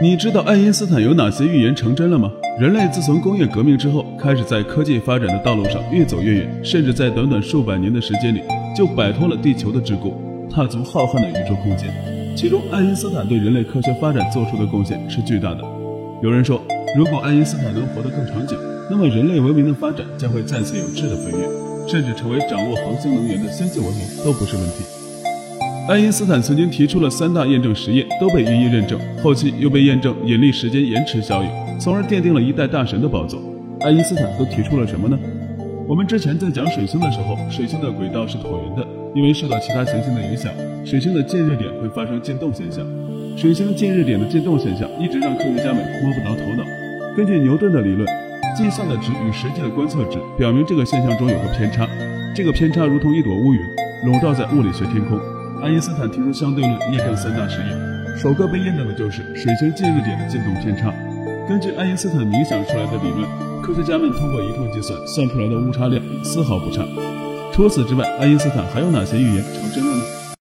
你知道爱因斯坦有哪些预言成真了吗？人类自从工业革命之后，开始在科技发展的道路上越走越远，甚至在短短数百年的时间里就摆脱了地球的桎梏，踏足浩瀚的宇宙空间。其中，爱因斯坦对人类科学发展做出的贡献是巨大的。有人说，如果爱因斯坦能活得更长久，那么人类文明的发展将会再次有质的飞跃，甚至成为掌握恒星能源的先进文明都不是问题。爱因斯坦曾经提出了三大验证实验，都被予以认证，后期又被验证引力时间延迟效应，从而奠定了一代大神的宝座。爱因斯坦都提出了什么呢？我们之前在讲水星的时候，水星的轨道是椭圆的，因为受到其他行星的影响，水星的近日点会发生渐动现象。水星近日点的渐动现象一直让科学家们摸不着头脑。根据牛顿的理论，计算的值与实际的观测值表明这个现象中有个偏差，这个偏差如同一朵乌云，笼罩在物理学天空。爱因斯坦提出相对论，验证三大实验，首个被验证的就是水星近日点的渐动偏差。根据爱因斯坦冥想出来的理论，科学家们通过一通计算算出来的误差量丝毫不差。除此之外，爱因斯坦还有哪些预言成真了呢？